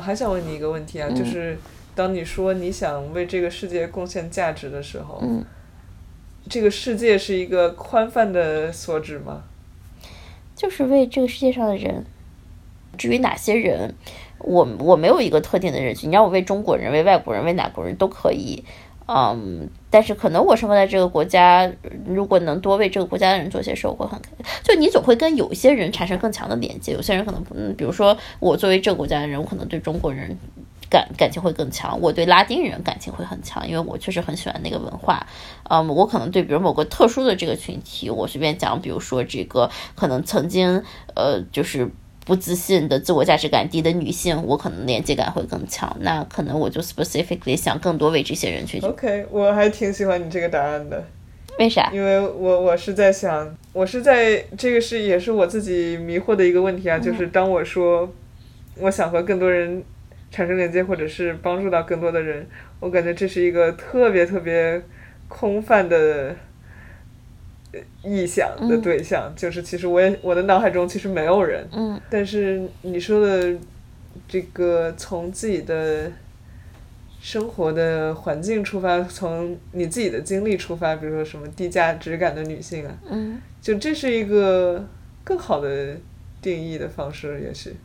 我还想问你一个问题啊，就是当你说你想为这个世界贡献价值的时候，嗯这个世界是一个宽泛的所指吗？就是为这个世界上的人。至于哪些人，我我没有一个特定的人群。你让我为中国人、为外国人、为哪国人都可以。嗯，但是可能我生活在这个国家，如果能多为这个国家的人做些事，我会很开心。就你总会跟有一些人产生更强的连接，有些人可能，嗯，比如说我作为这个国家的人，我可能对中国人感感情会更强，我对拉丁人感情会很强，因为我确实很喜欢那个文化。嗯，我可能对比如某个特殊的这个群体，我随便讲，比如说这个可能曾经呃就是不自信的、自我价值感低的女性，我可能连接感会更强。那可能我就 specifically 想更多为这些人去。OK，我还挺喜欢你这个答案的，为啥？因为我我是在想，我是在这个是也是我自己迷惑的一个问题啊，就是当我说我想和更多人产生连接，或者是帮助到更多的人，我感觉这是一个特别特别空泛的。呃意向的对象，就是其实我也我的脑海中其实没有人，嗯。但是你说的这个从自己的生活的环境出发，从你自己的经历出发，比如说什么低价值感的女性啊，嗯。就这是一个更好的定义的方式，也许。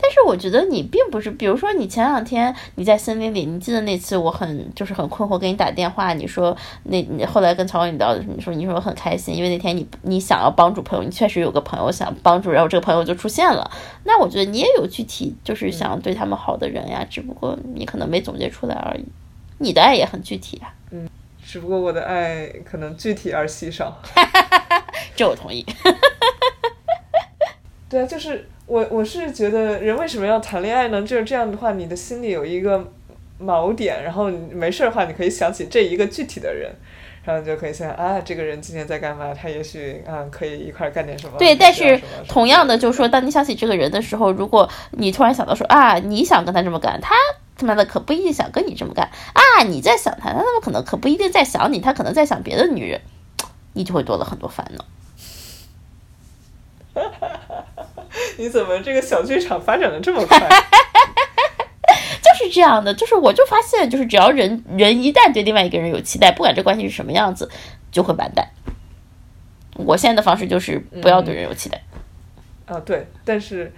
但是我觉得你并不是，比如说你前两天你在森林里，你记得那次我很就是很困惑，给你打电话，你说那你后来跟曹文你聊，你说你说我很开心，因为那天你你想要帮助朋友，你确实有个朋友想帮助，然后这个朋友就出现了。那我觉得你也有具体就是想对他们好的人呀，只不过你可能没总结出来而已。你的爱也很具体啊，嗯只不过我的爱可能具体而稀少。这我同意。对啊，就是我我是觉得人为什么要谈恋爱呢？就是这样的话，你的心里有一个锚点，然后你没事儿的话，你可以想起这一个具体的人，然后你就可以想啊，这个人今天在干嘛？他也许啊可以一块儿干点什么。对，但是同样的，就是说，当你想起这个人的时候，如果你突然想到说啊，你想跟他这么干，他他妈的可不一定想跟你这么干啊，你在想他，他他妈可能可不一定在想你，他可能在想别的女人，你就会多了很多烦恼。你怎么这个小剧场发展的这么快？就是这样的，就是我就发现，就是只要人人一旦对另外一个人有期待，不管这关系是什么样子，就会完蛋。我现在的方式就是不要对人有期待。啊，对，但是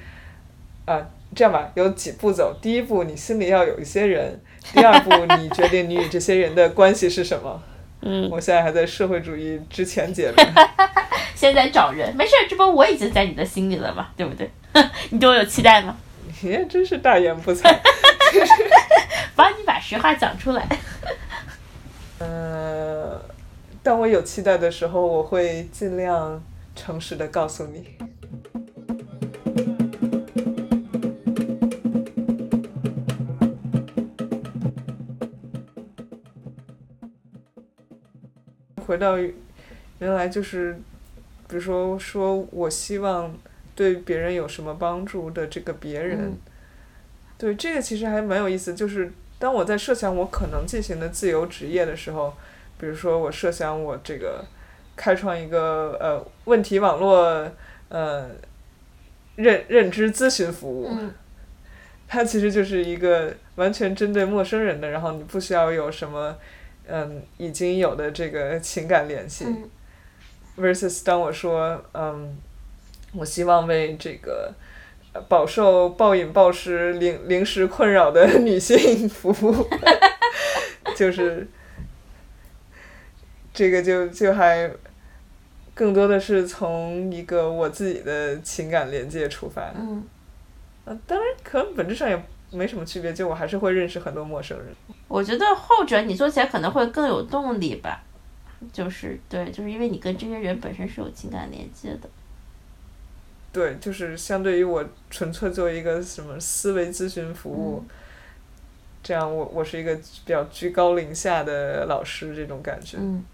啊，这样吧，有几步走。第一步，你心里要有一些人；第二步，你决定你与这些人的关系是什么。嗯，我现在还在社会主义之前阶段。现在找人没事，这不我已经在你的心里了嘛，对不对？你对我有期待吗？你也真是大言不惭。帮你把实话讲出来。呃，当我有期待的时候，我会尽量诚实的告诉你。回到原来就是，比如说说我希望对别人有什么帮助的这个别人，嗯对这个其实还蛮有意思。就是当我在设想我可能进行的自由职业的时候，比如说我设想我这个开创一个呃问题网络呃认认知咨询服务，嗯它其实就是一个完全针对陌生人的，然后你不需要有什么嗯已经有的这个情感联系。嗯 versus 当我说，嗯，我希望为这个呃饱受暴饮暴食、零零食困扰的女性服务，就是这个就就还更多的是从一个我自己的情感连接出发。嗯，呃当然，可能本质上也没什么区别，就我还是会认识很多陌生人。我觉得后者你做起来可能会更有动力吧。就是对，就是因为你跟这些人本身是有情感连接的。对，就是相对于我纯粹作为一个什么思维咨询服务，这样我我是一个比较居高临下的老师这种感觉。嗯。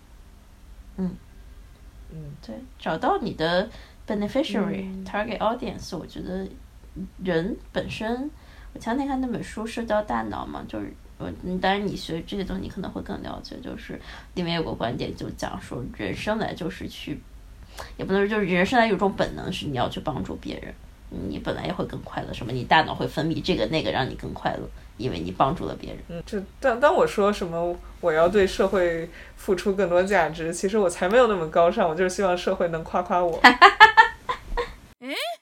嗯。嗯。对，找到你的 beneficiary target audience，我觉得人本身，我前两天看那本书《社交大脑》嘛，就是我，当然你学这些东西你可能会更了解，就是里面有个观点就讲说，人生来就是去。也不能说，就是人生来有种本能，是你要去帮助别人，你本来也会更快乐。什么？你大脑会分泌这个那个，让你更快乐，因为你帮助了别人。嗯，这当当我说什么我要对社会付出更多价值，其实我才没有那么高尚，我就是希望社会能夸夸我。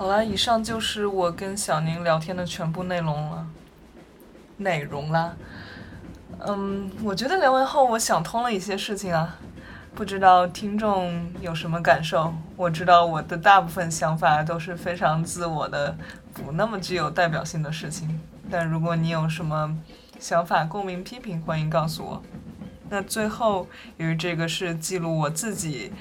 好了，以上就是我跟小宁聊天的全部内容了。内容啦，嗯，我觉得聊完后，我想通了一些事情啊。不知道听众有什么感受？我知道我的大部分想法都是非常自我的，不那么具有代表性的事情。但如果你有什么想法、共鸣、批评，欢迎告诉我。那最后，由于这个是记录我自己。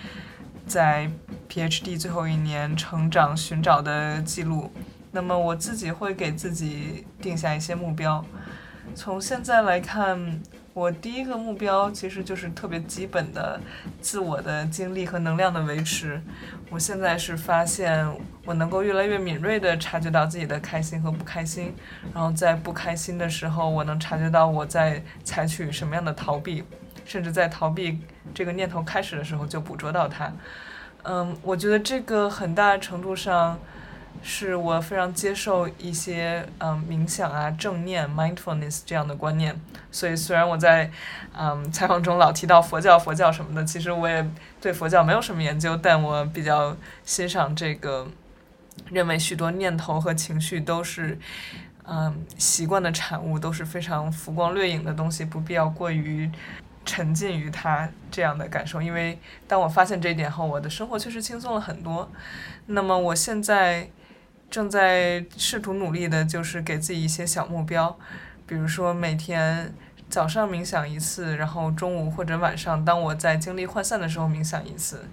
在 PhD 最后一年成长寻找的记录，那么我自己会给自己定下一些目标。从现在来看，我第一个目标其实就是特别基本的自我的精力和能量的维持。我现在是发现我能够越来越敏锐地察觉到自己的开心和不开心，然后在不开心的时候，我能察觉到我在采取什么样的逃避。甚至在逃避这个念头开始的时候就捕捉到它，嗯，我觉得这个很大程度上是我非常接受一些嗯冥想啊、正念 （mindfulness） 这样的观念。所以虽然我在嗯采访中老提到佛教、佛教什么的，其实我也对佛教没有什么研究，但我比较欣赏这个，认为许多念头和情绪都是嗯习惯的产物，都是非常浮光掠影的东西，不必要过于。沉浸于他这样的感受，因为当我发现这一点后，我的生活确实轻松了很多。那么我现在正在试图努力的，就是给自己一些小目标，比如说每天早上冥想一次，然后中午或者晚上，当我在精力涣散的时候冥想一次，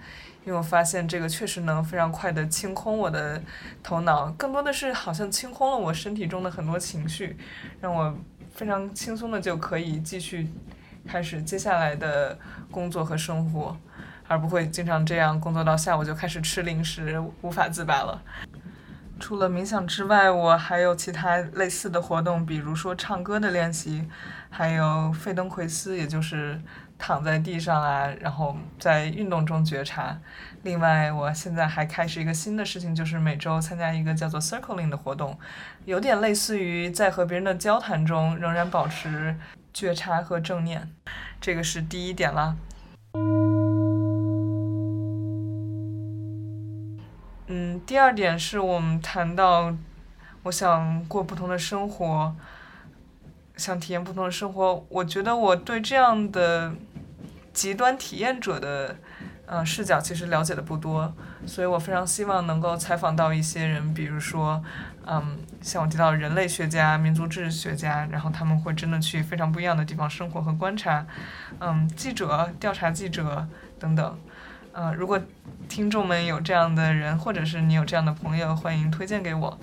因为我发现这个确实能非常快的清空我的头脑，更多的是好像清空了我身体中的很多情绪，让我非常轻松的就可以继续。开始接下来的工作和生活，而不会经常这样工作到下午就开始吃零食，无法自拔了。除了冥想之外，我还有其他类似的活动，比如说唱歌的练习，还有费登奎斯，也就是躺在地上啊，然后在运动中觉察。另外，我现在还开始一个新的事情，就是每周参加一个叫做 Circling 的活动，有点类似于在和别人的交谈中仍然保持。觉察和正念，这个是第一点啦。嗯，第二点是我们谈到，我想过不同的生活，想体验不同的生活。我觉得我对这样的极端体验者的，嗯，视角其实了解的不多，所以我非常希望能够采访到一些人，比如说。嗯，像我提到人类学家、民族志学家，然后他们会真的去非常不一样的地方生活和观察。嗯，记者、调查记者等等。嗯，如果听众们有这样的人，或者是你有这样的朋友，欢迎推荐给我。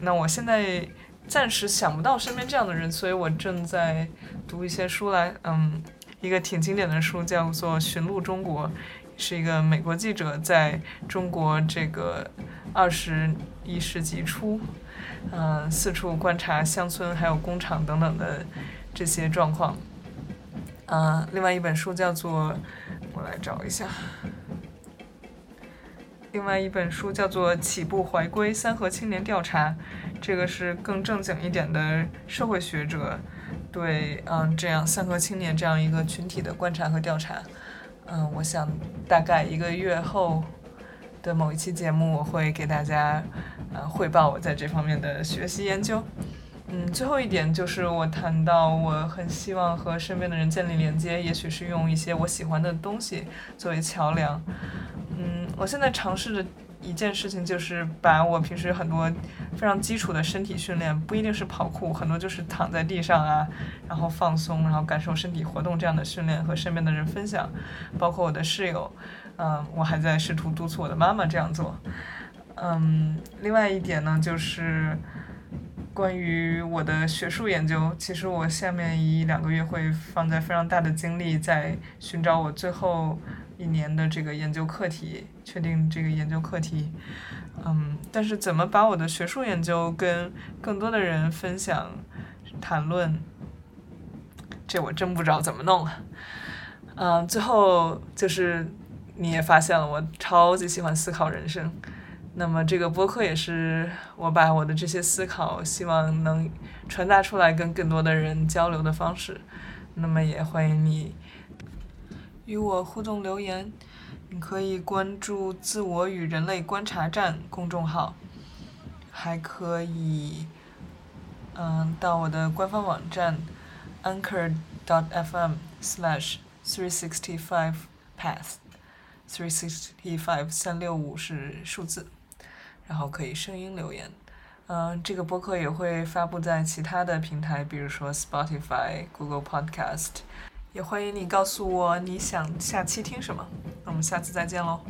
那我现在暂时想不到身边这样的人，所以我正在读一些书来。嗯，一个挺经典的书叫做《寻路中国》。是一个美国记者在中国这个二十一世纪初，嗯，四处观察乡村还有工厂等等的这些状况。嗯，另外一本书叫做，我来找一下，另外一本书叫做《起步回归三河青年调查》，这个是更正经一点的社会学者对嗯这样三河青年这样一个群体的观察和调查。嗯，我想大概一个月后的某一期节目，我会给大家呃汇报我在这方面的学习研究。嗯，最后一点就是我谈到我很希望和身边的人建立连接，也许是用一些我喜欢的东西作为桥梁。嗯，我现在尝试着一件事情就是把我平时很多非常基础的身体训练，不一定是跑酷，很多就是躺在地上啊，然后放松，然后感受身体活动这样的训练和身边的人分享，包括我的室友，嗯，我还在试图督促我的妈妈这样做。嗯，另外一点呢，就是关于我的学术研究，其实我下面一两个月会放在非常大的精力在寻找我最后。一年的这个研究课题，确定这个研究课题，嗯，但是怎么把我的学术研究跟更多的人分享、谈论，这我真不知道怎么弄了。嗯，最后就是你也发现了，我超级喜欢思考人生，那么这个播客也是我把我的这些思考，希望能传达出来，跟更多的人交流的方式。那么也欢迎你。与我互动留言，你可以关注“自我与人类观察站”公众号，还可以，嗯，到我的官方网站 anchor.fm/slash/three-sixty-five-path，three sixty-five 三六五是数字，然后可以声音留言。嗯，这个播客也会发布在其他的平台，比如说 Spotify、Google Podcast。也欢迎你告诉我你想下期听什么。那我们下次再见喽